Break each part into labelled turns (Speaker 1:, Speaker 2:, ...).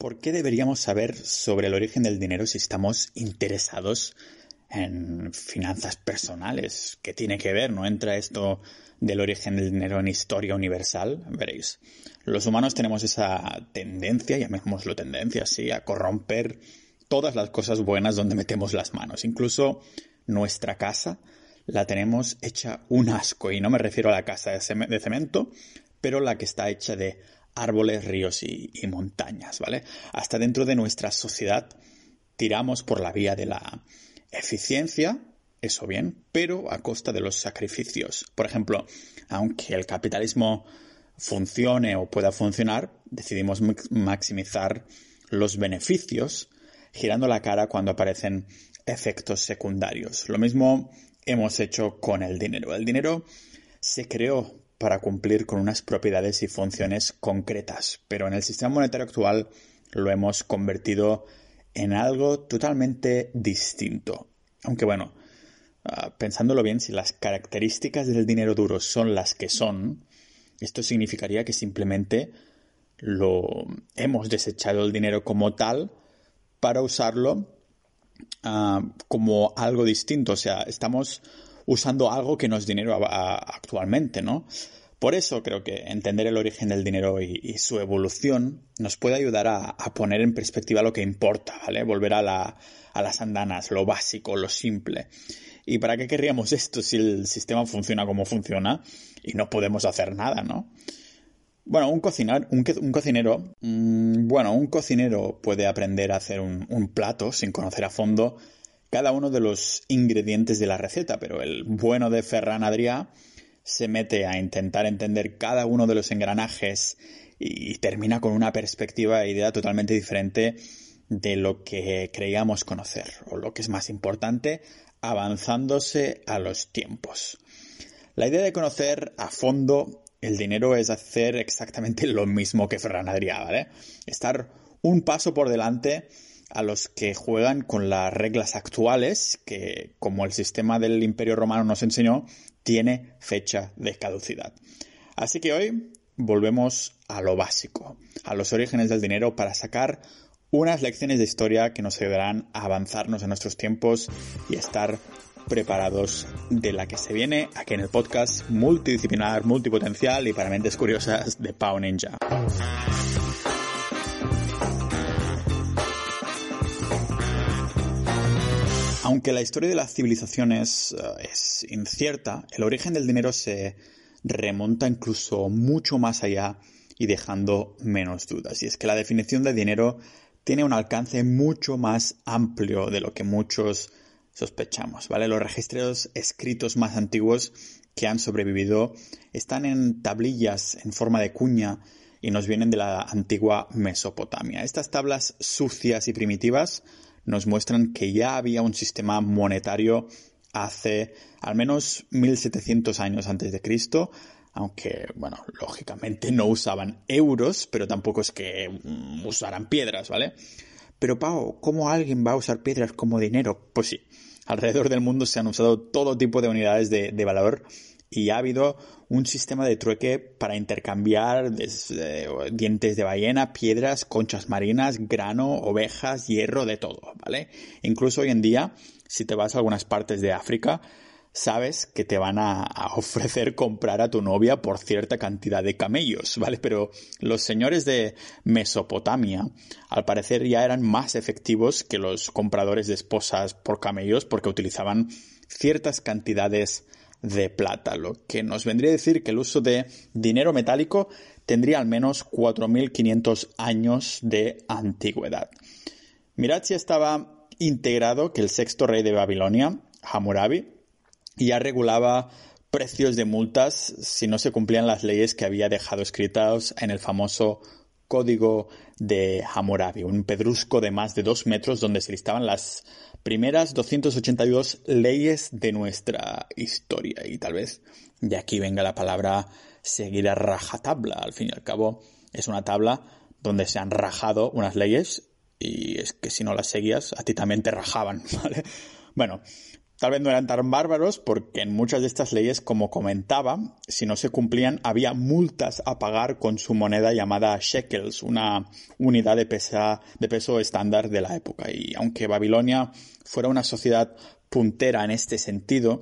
Speaker 1: ¿Por qué deberíamos saber sobre el origen del dinero si estamos interesados en finanzas personales? ¿Qué tiene que ver? ¿No entra esto del origen del dinero en historia universal? Veréis. Los humanos tenemos esa tendencia, llamémoslo tendencia, sí, a corromper todas las cosas buenas donde metemos las manos. Incluso nuestra casa la tenemos hecha un asco. Y no me refiero a la casa de cemento, pero la que está hecha de árboles, ríos y, montañas, ¿vale? Hasta dentro de nuestra sociedad tiramos por la vía de la eficiencia, eso bien, pero a costa de los sacrificios. Por ejemplo, aunque el capitalismo funcione o pueda funcionar, decidimos maximizar los beneficios girando la cara cuando aparecen efectos secundarios. Lo mismo hemos hecho con el dinero. El dinero se creó para cumplir con unas propiedades y funciones concretas, pero en el sistema monetario actual lo hemos convertido en algo totalmente distinto. Aunque bueno, ah, pensándolo bien, si las características del dinero duro son las que son, esto significaría que simplemente lo hemos desechado el dinero como tal para usarlo ah, como algo distinto. O sea, estamos usando algo que no es dinero actualmente, ¿no? Por eso creo que entender el origen del dinero y, su evolución nos puede ayudar a, poner en perspectiva lo que importa, ¿vale? Volver a, las andanas, lo básico, lo simple. ¿Y para qué querríamos esto si el sistema funciona como funciona y no podemos hacer nada, ¿no? Bueno, un, cocinar, un, cocinero, mm, bueno, un cocinero puede aprender a hacer un plato sin conocer a fondo cada uno de los ingredientes de la receta, pero el bueno de Ferran Adrià se mete a intentar entender cada uno de los engranajes y termina con una perspectiva e idea totalmente diferente de lo que creíamos conocer, o lo que es más importante, avanzándose a los tiempos. La idea de conocer a fondo el dinero es hacer exactamente lo mismo que Ferran Adrià, ¿vale? Estar un paso por delante a los que juegan con las reglas actuales, que como el sistema del Imperio Romano nos enseñó, tiene fecha de caducidad. Así que hoy volvemos a lo básico, a los orígenes del dinero para sacar unas lecciones de historia que nos ayudarán a avanzarnos en nuestros tiempos y estar preparados de la que se viene aquí en el podcast multidisciplinar, multipotencial y para mentes curiosas de Pau Ninja. Aunque la historia de las civilizaciones eh, es incierta, el origen del dinero se remonta incluso mucho más allá y dejando menos dudas. Y es que la definición de dinero tiene un alcance mucho más amplio de lo que muchos sospechamos, ¿vale? Los registros escritos más antiguos que han sobrevivido están en tablillas en forma de cuña y nos vienen de la antigua Mesopotamia. Estas tablas sucias y primitivas nos muestran que ya había un sistema monetario hace al menos 1700 años antes de Cristo, aunque, bueno, lógicamente no usaban euros, pero tampoco es que mm, usaran piedras, ¿vale? Pero Pau, ¿cómo alguien va a usar piedras como dinero? Pues sí, alrededor del mundo se han usado todo tipo de unidades de, de valor y ha habido un sistema de trueque para intercambiar dientes de ballena, piedras, conchas marinas, grano, ovejas, hierro, de todo, ¿vale? Incluso hoy en día, si te vas a algunas partes de África, sabes que te van a, ofrecer comprar a tu novia por cierta cantidad de camellos, ¿vale? Pero los señores de Mesopotamia, al parecer, ya eran más efectivos que los compradores de esposas por camellos porque utilizaban ciertas cantidades de plata, lo que nos vendría a decir que el uso de dinero metálico tendría al menos 4.500 años de antigüedad. Mirad si estaba integrado que el sexto rey de Babilonia, Hammurabi, ya regulaba precios de multas si no se cumplían las leyes que había dejado escritas en el famoso Código de Hammurabi, un pedrusco de más de dos metros donde se listaban las primeras 282 leyes de nuestra historia. Y tal vez de aquí venga la palabra seguir a rajatabla. Al fin y al cabo, es una tabla donde se han rajado unas leyes y es que si no las seguías, a ti también te rajaban, ¿vale? Bueno, Tal vez no eran tan bárbaros porque en muchas de estas leyes, como comentaba, si no se cumplían había multas a pagar con su moneda llamada shekels, una unidad de, de peso estándar de la época. Y aunque Babilonia fuera una sociedad puntera en este sentido,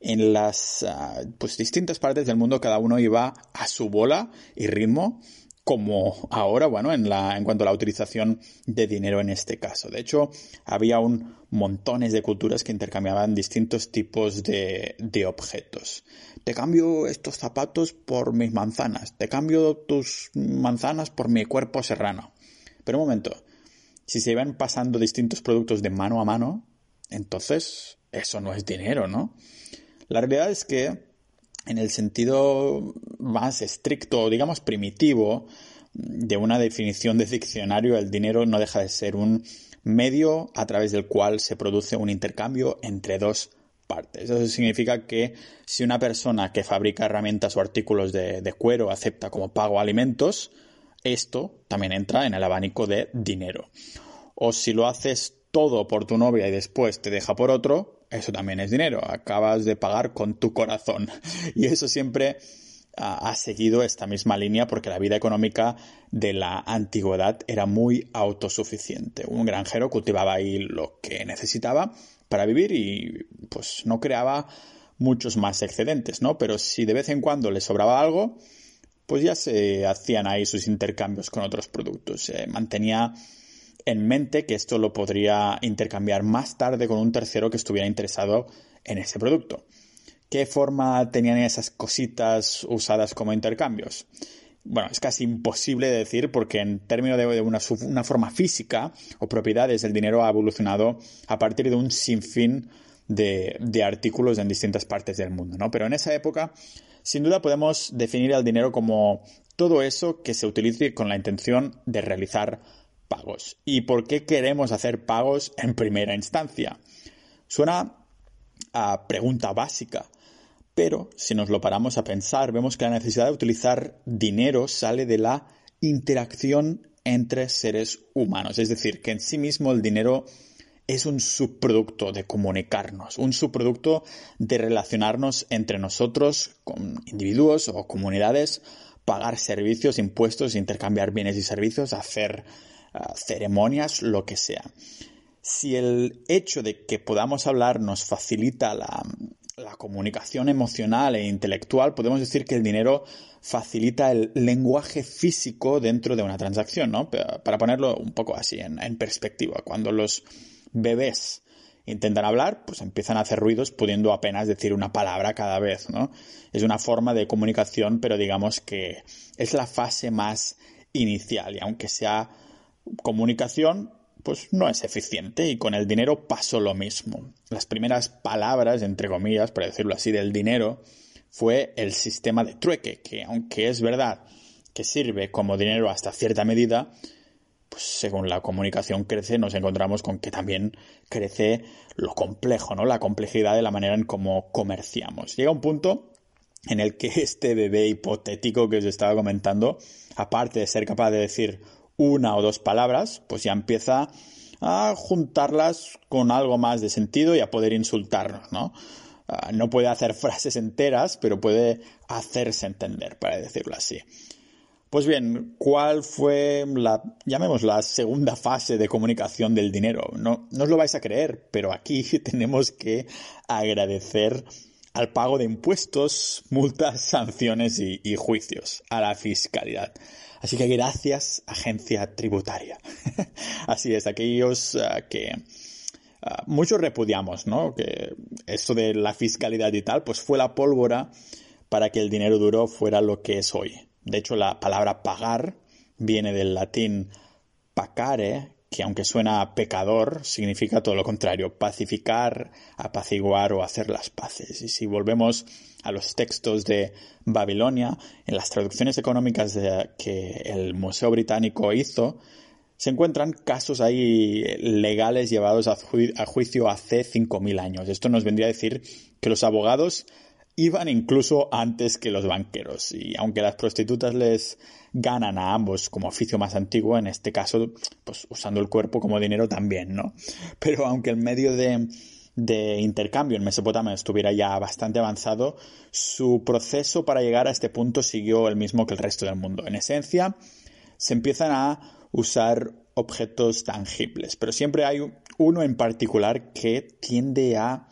Speaker 1: en las ah, pues, distintas partes del mundo cada uno iba a su bola y ritmo como ahora, bueno, en, la, en cuanto a la utilización de dinero en este caso. De hecho, había un montones de culturas que intercambiaban distintos tipos de, de objetos. Te cambio estos zapatos por mis manzanas, te cambio tus manzanas por mi cuerpo serrano. Pero un momento, si se iban pasando distintos productos de mano a mano, entonces eso no es dinero, ¿no? La realidad es que en el sentido más estricto, digamos primitivo, de una definición de diccionario, el dinero no deja de ser un medio a través del cual se produce un intercambio entre dos partes. Eso significa que si una persona que fabrica herramientas o artículos de, de, cuero acepta como pago alimentos, esto también entra en el abanico de dinero. O si lo haces todo por tu novia y después te deja por otro, eso también es dinero. Acabas de pagar con tu corazón. Y eso siempre ha seguido esta misma línea porque la vida económica de la antigüedad era muy autosuficiente. Un granjero cultivaba ahí lo que necesitaba para vivir y pues no creaba muchos más excedentes, ¿no? Pero si de vez en cuando le sobraba algo, pues ya se hacían ahí sus intercambios con otros productos. Se mantenía en mente que esto lo podría intercambiar más tarde con un tercero que estuviera interesado en ese producto. ¿Qué forma tenían esas cositas usadas como intercambios? Bueno, es casi imposible de decir porque en términos de una, una forma física o propiedades el dinero ha evolucionado a partir de un sinfín de, de artículos en distintas partes del mundo, ¿no? Pero en esa época, sin duda podemos definir el dinero como todo eso que se utilice con la intención de realizar pagos. ¿Y por qué queremos hacer pagos en primera instancia? Suena a pregunta básica, pero si nos lo paramos a pensar, vemos que la necesidad de utilizar dinero sale de la interacción entre seres humanos. Es decir, que en sí mismo el dinero es un subproducto de comunicarnos, un subproducto de relacionarnos entre nosotros, con individuos o comunidades, pagar servicios, impuestos, intercambiar bienes y servicios, hacer ceremonias, lo que sea. Si el hecho de que podamos hablar nos facilita la, comunicación emocional e intelectual, podemos decir que el dinero facilita el lenguaje físico dentro de una transacción, ¿no? Para ponerlo un poco así, en, en, perspectiva. Cuando los bebés intentan hablar, pues empiezan a hacer ruidos pudiendo apenas decir una palabra cada vez, ¿no? Es una forma de comunicación, pero digamos que es la fase más inicial y aunque sea comunicación pues no es eficiente y con el dinero pasó lo mismo. Las primeras palabras, entre comillas, para decirlo así, del dinero fue el sistema de trueque, que aunque es verdad que sirve como dinero hasta cierta medida, pues según la comunicación crece, nos encontramos con que también crece lo complejo, ¿no? La complejidad de la manera en cómo comerciamos. Llega un punto en el que este bebé hipotético que os estaba comentando, aparte de ser capaz de decir una o dos palabras, pues ya empieza a juntarlas con algo más de sentido y a poder insultarnos, ¿no? Ah, no puede hacer frases enteras, pero puede hacerse entender, para decirlo así. Pues bien, ¿cuál fue la, llamemos la segunda fase de comunicación del dinero? No, no os lo vais a creer, pero aquí tenemos que agradecer al pago de impuestos, multas, sanciones y juicios, a la fiscalidad. Así que gracias, agencia tributaria. Así es, aquellos eh, que uh, muchos repudiamos, ¿no? Que esto de la fiscalidad y tal, pues fue la pólvora para que el dinero duro fuera lo que es hoy. De hecho, la palabra pagar viene del latín pacare, que aunque suena pecador, significa todo lo contrario, pacificar, apaciguar o hacer las paces. Y si volvemos a los textos de Babilonia, en las traducciones económicas que el Museo Británico hizo, se encuentran casos ahí legales llevados a, juicio hace 5.000 años. Esto nos vendría a decir que los abogados iban incluso antes que los banqueros. Y aunque las prostitutas les ganan a ambos como oficio más antiguo, en este caso, pues usando el cuerpo como dinero también, ¿no? Pero aunque el medio de de intercambio en Mesopotamia estuviera ya bastante avanzado, su proceso para llegar a este punto siguió el mismo que el resto del mundo. En esencia, se empiezan a usar objetos tangibles, pero siempre hay uno en particular que tiende a,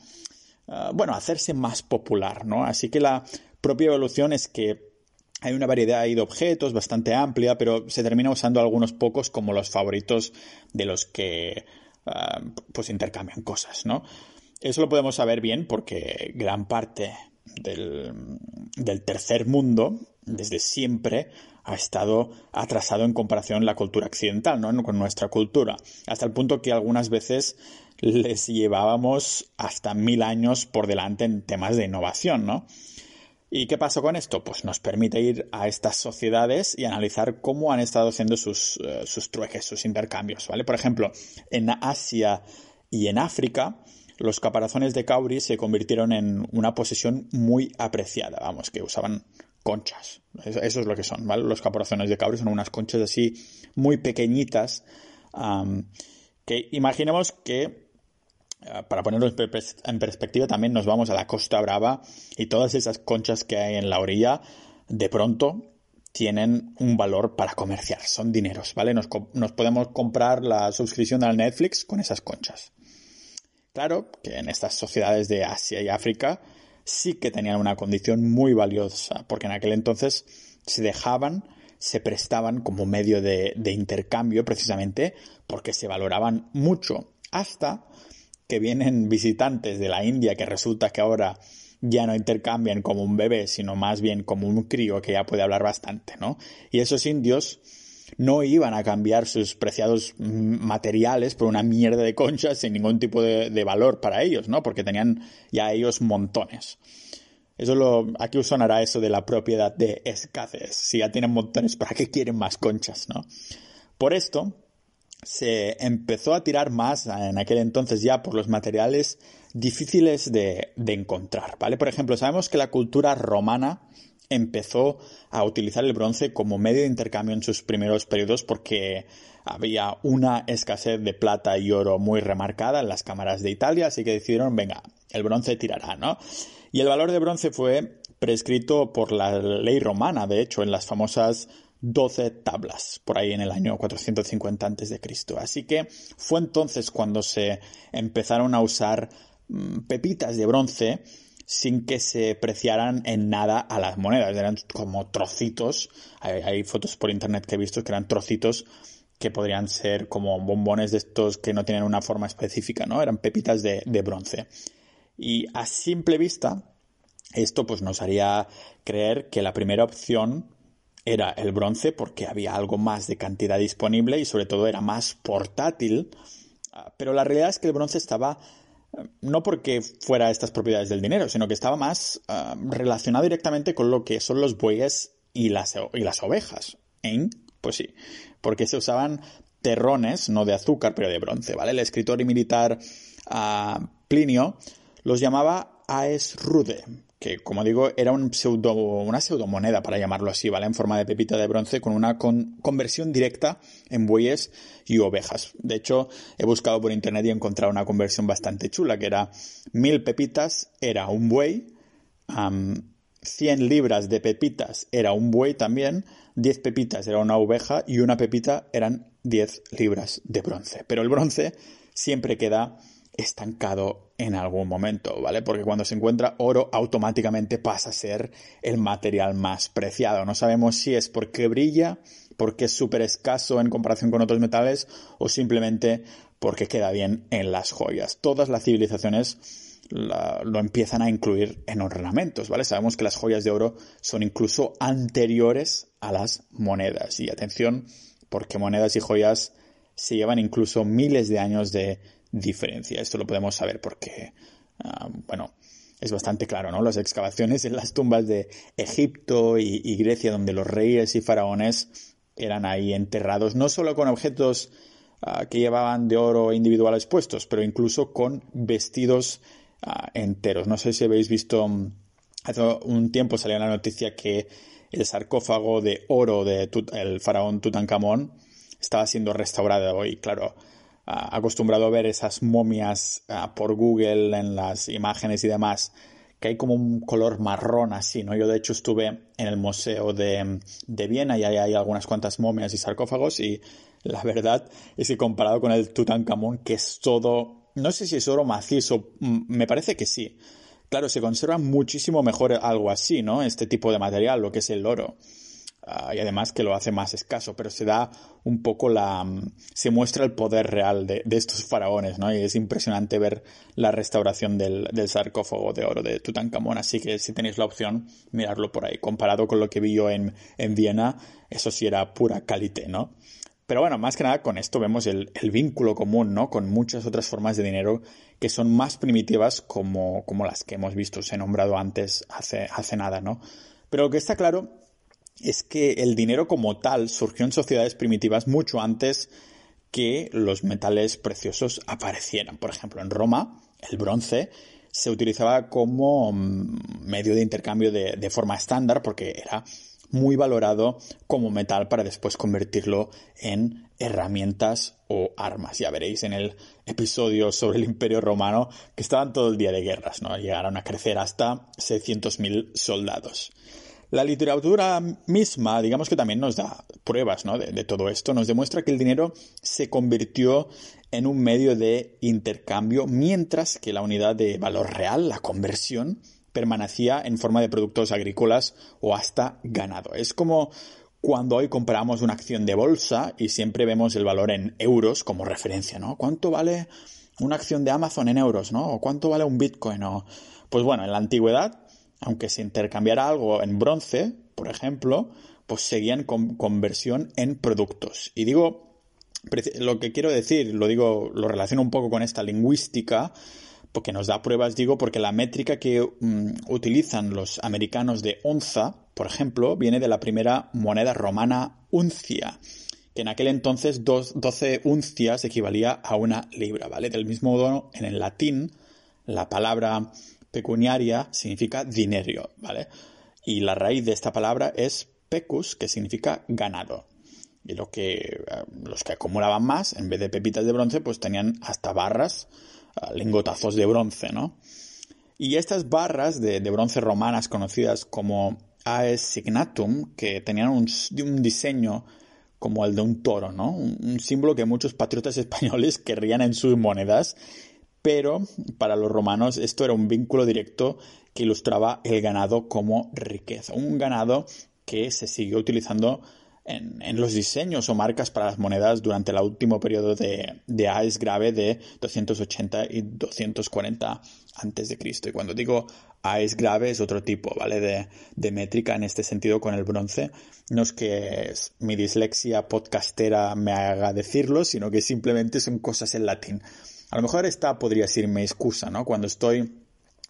Speaker 1: ah, bueno, hacerse más popular, ¿no? Así que la propia evolución es que hay una variedad de objetos bastante amplia, pero se termina usando algunos pocos como los favoritos de los que ah, pues intercambian cosas, ¿no? Eso lo podemos saber bien porque gran parte del, tercer mundo, desde siempre, ha estado atrasado en comparación la cultura occidental, ¿no? Con nuestra cultura. Hasta el punto que algunas veces les llevábamos hasta mil años por delante en temas de innovación, ¿no? ¿Y qué pasó con esto? Pues nos permite ir a estas sociedades y analizar cómo han estado haciendo sus, eh, sus trueques, sus intercambios, ¿vale? Por ejemplo, en Asia y en África, los caparazones de Cauri se convirtieron en una posesión muy apreciada, vamos, que usaban conchas. Eso, es lo que son, ¿vale? Los caparazones de Cauri son unas conchas así muy pequeñitas que imaginemos que eh, para ponerlo en perspectiva, también nos vamos a la Costa Brava y todas esas conchas que hay en la orilla, de pronto tienen un valor para comerciar, son dineros, ¿vale? Nos, nos podemos comprar la suscripción al Netflix con esas conchas. Claro que en estas sociedades de Asia y África sí que tenían una condición muy valiosa, porque en aquel entonces se dejaban, se prestaban como medio de, intercambio precisamente porque se valoraban mucho, hasta que vienen visitantes de la India que resulta que ahora ya no intercambian como un bebé, sino más bien como un crío que ya puede hablar bastante, ¿no? Y esos indios no iban a cambiar sus preciados materiales por una mierda de conchas sin ningún tipo de, valor para ellos, ¿no? Porque tenían ya ellos montones. Eso lo, aquí sonará eso de la propiedad de escasez. Si ya tienen montones, ¿para qué quieren más conchas, no? Por esto, se empezó a tirar más en aquel entonces ya por los materiales difíciles de, de encontrar, ¿vale? Por ejemplo, sabemos que la cultura romana empezó a utilizar el bronce como medio de intercambio en sus primeros periodos porque había una escasez de plata y oro muy remarcada en las cámaras de Italia, así que decidieron, venga, el bronce tirará, ¿no? Y el valor de bronce fue prescrito por la ley romana, de hecho, en las famosas 12 tablas, por ahí en el año 450 a.C. Así que fue entonces cuando se empezaron a usar mm, pepitas de bronce sin que se preciaran en nada a las monedas. Eran como trocitos. Hay, fotos por internet que he visto que eran trocitos que podrían ser como bombones de estos que no tienen una forma específica, ¿no? Eran pepitas de, de bronce. Y a simple vista, esto pues nos haría creer que la primera opción era el bronce porque había algo más de cantidad disponible y sobre todo era más portátil. Ah, pero la realidad es que el bronce estaba no porque fuera estas propiedades del dinero, sino que estaba más ah, relacionado directamente con lo que son los bueyes y las, y las ovejas. ¿Eh? Pues sí, porque se usaban terrones, no de azúcar, pero de bronce, ¿vale? El escritor y militar ah, Plinio los llamaba aes rude, que como digo era un pseudo, una pseudomoneda para llamarlo así, ¿vale? En forma de pepita de bronce con una conversión directa en bueyes y ovejas. De hecho, he buscado por internet y he encontrado una conversión bastante chula, que era mil pepitas era un buey, 100 libras de pepitas era un buey también, 10 pepitas era una oveja y una pepita eran 10 libras de bronce. Pero el bronce siempre queda estancado en algún momento, ¿vale? Porque cuando se encuentra oro automáticamente pasa a ser el material más preciado. No sabemos si es porque brilla, porque es súper escaso en comparación con otros metales o simplemente porque queda bien en las joyas. Todas las civilizaciones lo empiezan a incluir en ornamentos, ¿vale? Sabemos que las joyas de oro son incluso anteriores a las monedas. Y atención, porque monedas y joyas se llevan incluso miles de años de diferencia. Esto lo podemos saber porque, ah, bueno, es bastante claro, ¿no? Las excavaciones en las tumbas de Egipto y, Grecia, donde los reyes y faraones eran ahí enterrados, no solo con objetos ah, que llevaban de oro individuales puestos, pero incluso con vestidos ah, enteros. No sé si habéis visto, mm, hace un tiempo salió la noticia que el sarcófago de oro del faraón Tutankamón estaba siendo restaurado y claro, acostumbrado a ver esas momias por Google en las imágenes y demás, que hay como un color marrón así, ¿no? Yo de hecho estuve en el Museo de, de Viena y ahí hay algunas cuantas momias y sarcófagos y la verdad es que comparado con el Tutankamón, que es todo, no sé si es oro macizo, mm, me parece que sí. Claro, se conserva muchísimo mejor algo así, ¿no? Este tipo de material, lo que es el oro. Ah, y además que lo hace más escaso, pero se da un poco la... Mm, se muestra el poder real de, estos faraones, ¿no? Y es impresionante ver la restauración del, sarcófago de oro de Tutankamón, así que si tenéis la opción, mirarlo por ahí. Comparado con lo que vi yo en, en Viena, eso sí era pura calité, ¿no? Pero bueno, más que nada con esto vemos el, vínculo común, ¿no? Con muchas otras formas de dinero que son más primitivas como, como las que hemos visto, os he nombrado antes hace, hace nada, ¿no? Pero lo que está claro es que el dinero como tal surgió en sociedades primitivas mucho antes que los metales preciosos aparecieran. Por ejemplo, en Roma, el bronce se utilizaba como mm, medio de intercambio de, forma estándar porque era muy valorado como metal para después convertirlo en herramientas o armas. Ya veréis en el episodio sobre el Imperio Romano que estaban todo el día de guerras, ¿no? Llegaron a crecer hasta 600.000 soldados. La literatura misma, digamos que también nos da pruebas de, todo esto, nos demuestra que el dinero se convirtió en un medio de intercambio, mientras que la unidad de valor real, la conversión, permanecía en forma de productos agrícolas o hasta ganado. Es como cuando hoy compramos una acción de bolsa y siempre vemos el valor en euros como referencia, ¿no? ¿Cuánto vale una acción de Amazon en euros, ¿no? ¿O cuánto vale un Bitcoin? Pues bueno, en la antigüedad aunque se intercambiara algo en bronce, por ejemplo, pues seguían con conversión en productos. Y digo, lo que quiero decir, lo digo, lo relaciono un poco con esta lingüística, porque nos da pruebas, digo, porque la métrica que mm, utilizan los americanos de onza, por ejemplo, viene de la primera moneda romana uncia, que en aquel entonces 12 uncias equivalía a una libra, ¿vale? Del mismo modo, en el latín, la palabra pecuniaria significa dinero, ¿vale? Y la raíz de esta palabra es pecus, que significa ganado. Y lo que, eh, los que acumulaban más, en vez de pepitas de bronce, pues tenían hasta barras, eh, lingotazos de bronce, ¿no? Y estas barras de, bronce romanas conocidas como aes signatum, que tenían un, diseño como el de un toro, ¿no? un, símbolo que muchos patriotas españoles querrían en sus monedas pero para los romanos esto era un vínculo directo que ilustraba el ganado como riqueza. Un ganado que se siguió utilizando en, los diseños o marcas para las monedas durante el último periodo de, de AES grave de 280 y 240 antes de Cristo. Y cuando digo AES grave es otro tipo, ¿vale? De, de, métrica en este sentido con el bronce. No es que mi dislexia podcastera me haga decirlo, sino que simplemente son cosas en latín. A lo mejor esta podría ser mi excusa, ¿no? Cuando estoy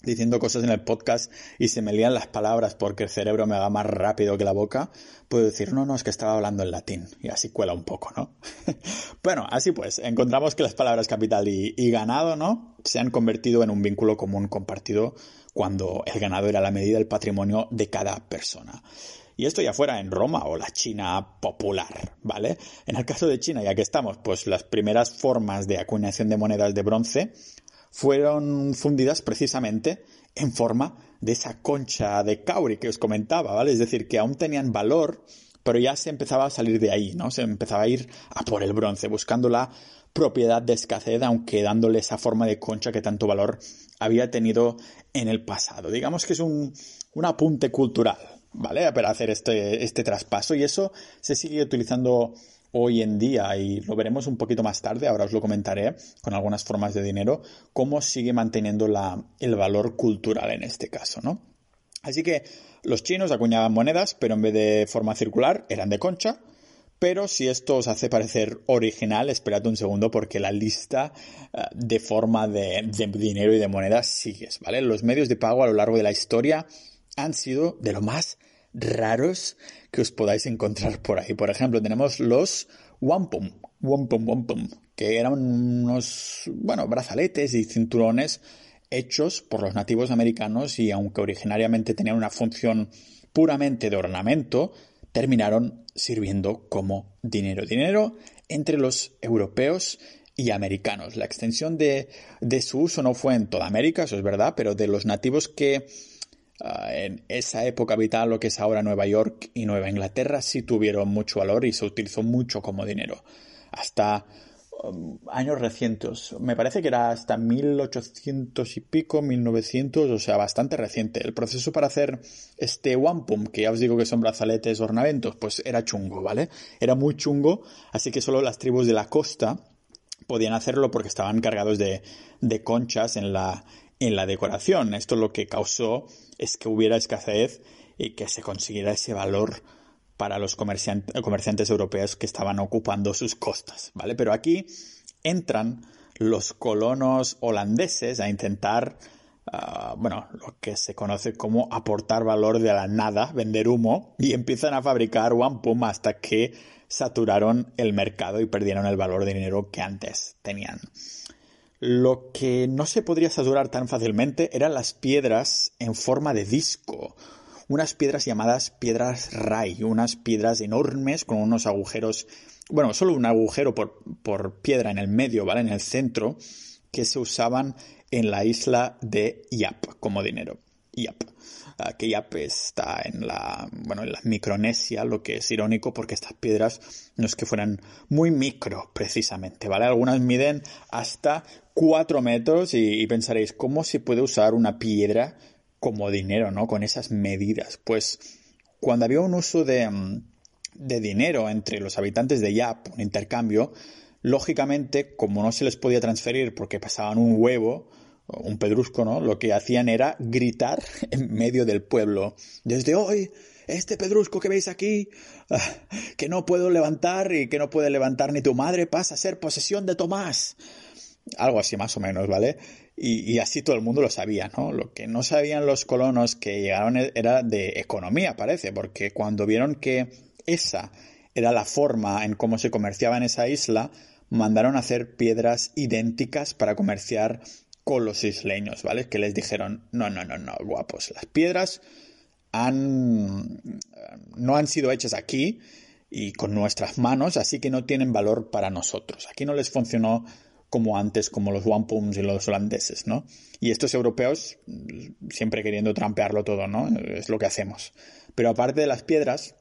Speaker 1: diciendo cosas en el podcast y se me lían las palabras porque el cerebro me va más rápido que la boca, puedo decir, no, no, es que estaba hablando en latín y así cuela un poco, ¿no? bueno, así pues, encontramos que las palabras capital y, y, ganado, ¿no? Se han convertido en un vínculo común compartido cuando el ganado era la medida del patrimonio de cada persona. Y esto ya fuera en Roma o la China popular, ¿vale? En el caso de China, ya que estamos, pues las primeras formas de acuñación de monedas de bronce fueron fundidas precisamente en forma de esa concha de cauri que os comentaba, ¿vale? Es decir, que aún tenían valor, pero ya se empezaba a salir de ahí, ¿no? Se empezaba a ir a por el bronce, buscando la propiedad de escasez, aunque dándole esa forma de concha que tanto valor había tenido en el pasado. Digamos que es un, un apunte cultural, ¿vale? Para hacer este, este traspaso y eso se sigue utilizando hoy en día y lo veremos un poquito más tarde, ahora os lo comentaré con algunas formas de dinero, cómo sigue manteniendo la, el valor cultural en este caso, ¿no? Así que los chinos acuñaban monedas, pero en vez de forma circular eran de concha, pero si esto os hace parecer original, esperad un segundo porque la lista eh, de forma de, de dinero y de monedas sigues, ¿vale? Los medios de pago a lo largo de la historia han sido de lo más raros que os podáis encontrar por ahí. Por ejemplo, tenemos los wampum, wampum, wampum, que eran unos, bueno, brazaletes y cinturones hechos por los nativos americanos y aunque originariamente tenían una función puramente de ornamento, terminaron sirviendo como dinero. Dinero entre los europeos y americanos. La extensión de, de su uso no fue en toda América, eso es verdad, pero de los nativos que uh, en esa época vital, lo que es ahora Nueva York y Nueva Inglaterra, sí tuvieron mucho valor y se utilizó mucho como dinero. Hasta um, años recientes. Me parece que era hasta 1800 y pico, 1900, o sea, bastante reciente. El proceso para hacer este wampum, que ya os digo que son brazaletes, ornamentos, pues era chungo, ¿vale? Era muy chungo, así que solo las tribus de la costa podían hacerlo porque estaban cargados de, de conchas en la, en la decoración. Esto lo que causó es que hubiera escasez y que se consiguiera ese valor para los comerciantes europeos que estaban ocupando sus costas, ¿vale? Pero aquí entran los colonos holandeses a intentar, uh, bueno, lo que se conoce como aportar valor de la nada, vender humo, y empiezan a fabricar wampum hasta que saturaron el mercado y perdieron el valor de dinero que antes tenían. Lo que no se podría saturar tan fácilmente eran las piedras en forma de disco, unas piedras llamadas piedras Rai, unas piedras enormes con unos agujeros, bueno, solo un agujero por, por piedra en el medio, ¿vale? En el centro, que se usaban en la isla de Yap como dinero. Yap. Que Yap está en la, bueno, en la Micronesia, lo que es irónico porque estas piedras no es que fueran muy micro, precisamente, ¿vale? Algunas miden hasta 4 metros y, pensaréis, ¿cómo se puede usar una piedra como dinero, ¿no? Con esas medidas. Pues cuando había un uso de, de dinero entre los habitantes de Yap, un intercambio, lógicamente, como no se les podía transferir porque pasaban un huevo, un pedrusco, ¿no? Lo que hacían era gritar en medio del pueblo. Desde hoy, este pedrusco que veis aquí, ah, que no puedo levantar y que no puede levantar ni tu madre, pasa a ser posesión de Tomás. Algo así más o menos, ¿vale? Y, así todo el mundo lo sabía, ¿no? Lo que no sabían los colonos que llegaron era de economía, parece, porque cuando vieron que esa era la forma en cómo se comerciaba en esa isla, mandaron a hacer piedras idénticas para comerciar con los isleños, ¿vale? Que les dijeron, no, no, no, no, guapos, las piedras han, no han sido hechas aquí y con nuestras manos, así que no tienen valor para nosotros. Aquí no les funcionó como antes, como los wampums y los holandeses, ¿no? Y estos europeos siempre queriendo trampearlo todo, ¿no? Es lo que hacemos. Pero aparte de las piedras,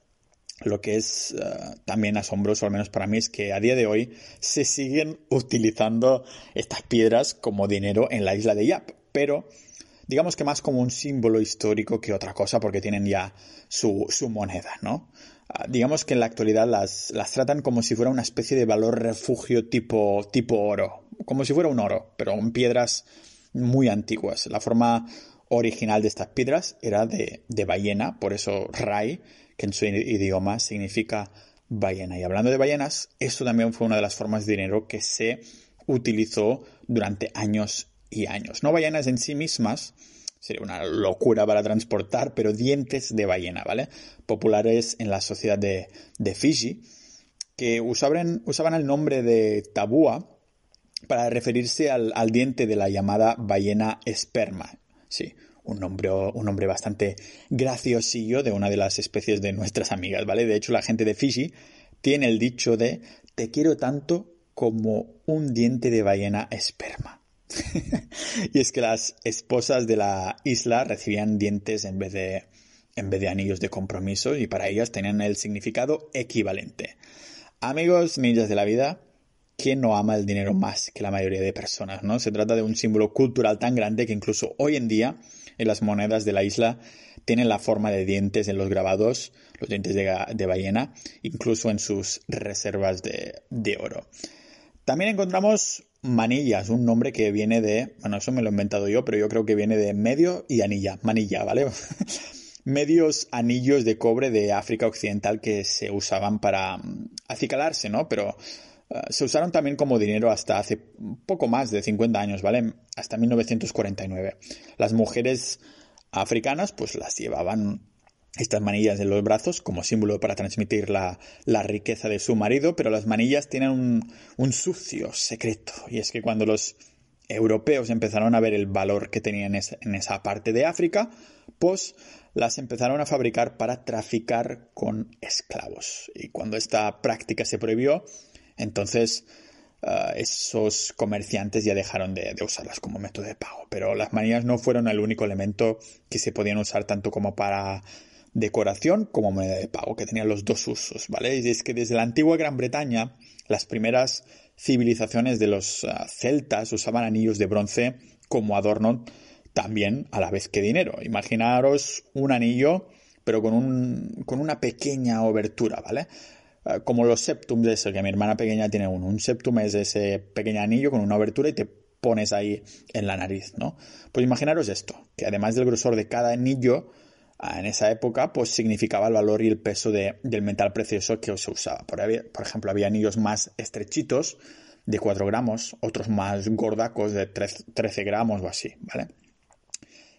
Speaker 1: lo que es eh, también asombroso, al menos para mí, es que a día de hoy se siguen utilizando estas piedras como dinero en la isla de Yap, pero digamos que más como un símbolo histórico que otra cosa, porque tienen ya su, su moneda, ¿no? Ah, digamos que en la actualidad las, las, tratan como si fuera una especie de valor refugio tipo, tipo oro, como si fuera un oro, pero en piedras muy antiguas. La forma original de estas piedras era de, de ballena, por eso Rai, que en su idioma significa ballena. Y hablando de ballenas, esto también fue una de las formas de dinero que se utilizó durante años y años. No ballenas en sí mismas, sería una locura para transportar, pero dientes de ballena, ¿vale? Populares en la sociedad de, de Fiji, que usaban, usaban el nombre de tabúa para referirse al, al, diente de la llamada ballena esperma. Sí, un nombre, un bastante graciosillo de una de las especies de nuestras amigas, ¿vale? De hecho, la gente de Fiji tiene el dicho de te quiero tanto como un diente de ballena esperma. y es que las esposas de la isla recibían dientes en vez de en vez de anillos de compromiso y para ellas tenían el significado equivalente. Amigos ninjas de la vida, ¿quién no ama el dinero más que la mayoría de personas? ¿no? Se trata de un símbolo cultural tan grande que incluso hoy en día en las monedas de la isla tienen la forma de dientes en los grabados, los dientes de, ballena, incluso en sus reservas de, de oro. También encontramos manillas, un nombre que viene de, bueno, eso me lo he inventado yo, pero yo creo que viene de medio y anilla, manilla, ¿vale? Medios anillos de cobre de África Occidental que se usaban para mm, acicalarse, ¿no? Pero se usaron también como dinero hasta hace poco más de 50 años, ¿vale? Hasta 1949. Las mujeres africanas pues las llevaban estas manillas en los brazos como símbolo para transmitir la, la riqueza de su marido, pero las manillas tienen un, un, sucio secreto, y es que cuando los europeos empezaron a ver el valor que tenían en esa parte de África, pues las empezaron a fabricar para traficar con esclavos. Y cuando esta práctica se prohibió, entonces uh, esos comerciantes ya dejaron de, usarlas como método de pago. Pero las manías no fueron el único elemento que se podían usar tanto como para decoración como moneda de pago, que tenían los dos usos, ¿vale? Y es que desde la antigua Gran Bretaña, las primeras civilizaciones de los uh, celtas usaban anillos de bronce como adorno también a la vez que dinero. Imaginaros un anillo, pero con, un, con una pequeña obertura, ¿vale? Uh, como los septums de eso, que mi hermana pequeña tiene uno. Un septum es ese pequeño anillo con una obertura y te pones ahí en la nariz, ¿no? Pues imaginaros esto, que además del grosor de cada anillo, en esa época, pues significaba el valor y el peso de, del metal precioso que se usaba. Por, por, ejemplo, había anillos más estrechitos de 4 gramos, otros más gordacos de 13 gramos o así, ¿vale?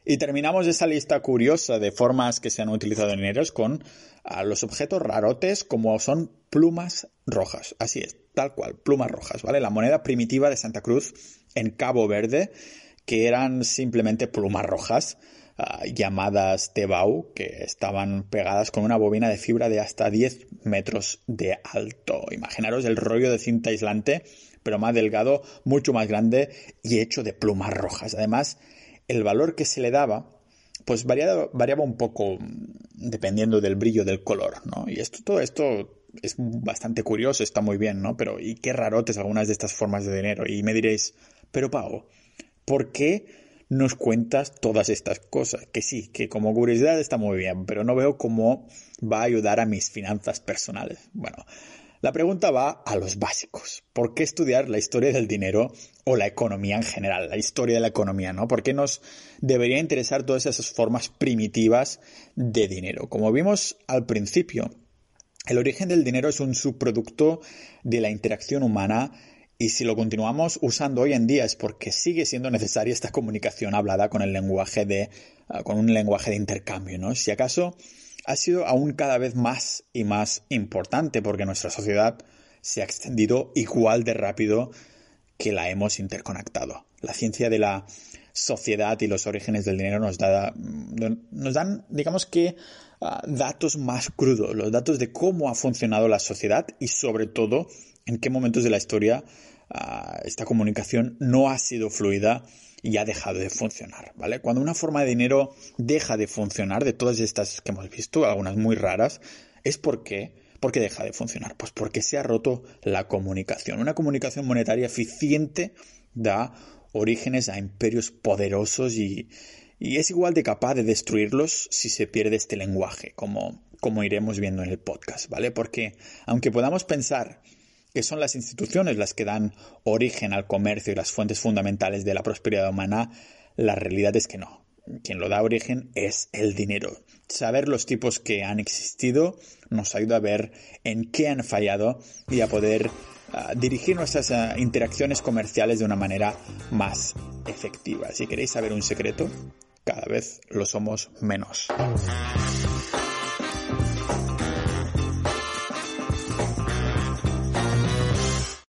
Speaker 1: Y terminamos esa lista curiosa de formas que se han utilizado en dineros con a, los objetos rarotes como son plumas rojas. Así es, tal cual, plumas rojas, ¿vale? La moneda primitiva de Santa Cruz en Cabo Verde, que eran simplemente plumas rojas uh, llamadas Tebau, que estaban pegadas con una bobina de fibra de hasta 10 metros de alto. Imaginaros el rollo de cinta aislante, pero más delgado, mucho más grande y hecho de plumas rojas. Además, el valor que se le daba pues variaba, variaba un poco dependiendo del brillo del color, ¿no? Y esto, todo esto es bastante curioso, está muy bien, ¿no? Pero, y qué rarotes algunas de estas formas de dinero. Y me diréis, pero Pau, ¿por qué nos cuentas todas estas cosas. Que sí, que como curiosidad está muy bien, pero no veo cómo va a ayudar a mis finanzas personales. Bueno, la pregunta va a los básicos. ¿Por qué estudiar la historia del dinero o la economía en general? La historia de la economía, ¿no? ¿Por qué nos debería interesar todas esas formas primitivas de dinero? Como vimos al principio, el origen del dinero es un subproducto de la interacción humana y si lo continuamos usando hoy en día es porque sigue siendo necesaria esta comunicación hablada con el lenguaje de, uh, con un lenguaje de intercambio, ¿no? Si acaso ha sido aún cada vez más y más importante porque nuestra sociedad se ha extendido igual de rápido que la hemos interconectado. La ciencia de la sociedad y los orígenes del dinero nos, da, nos dan, digamos que, uh, datos más crudos, los datos de cómo ha funcionado la sociedad y sobre todo en qué momentos de la historia uh, esta comunicación no ha sido fluida y ha dejado de funcionar, ¿vale? Cuando una forma de dinero deja de funcionar, de todas estas que hemos visto, algunas muy raras, es porque ¿Por qué deja de funcionar? Pues porque se ha roto la comunicación. Una comunicación monetaria eficiente da orígenes a imperios poderosos y, y es igual de capaz de destruirlos si se pierde este lenguaje, como, como iremos viendo en el podcast, ¿vale? Porque aunque podamos pensar que son las instituciones las que dan origen al comercio y las fuentes fundamentales de la prosperidad humana, la realidad es que no. Quien lo da origen es el dinero. Saber los tipos que han existido nos ayuda a ver en qué han fallado y a poder uh, dirigir nuestras uh, interacciones comerciales de una manera más efectiva. Si queréis saber un secreto, cada vez lo somos menos.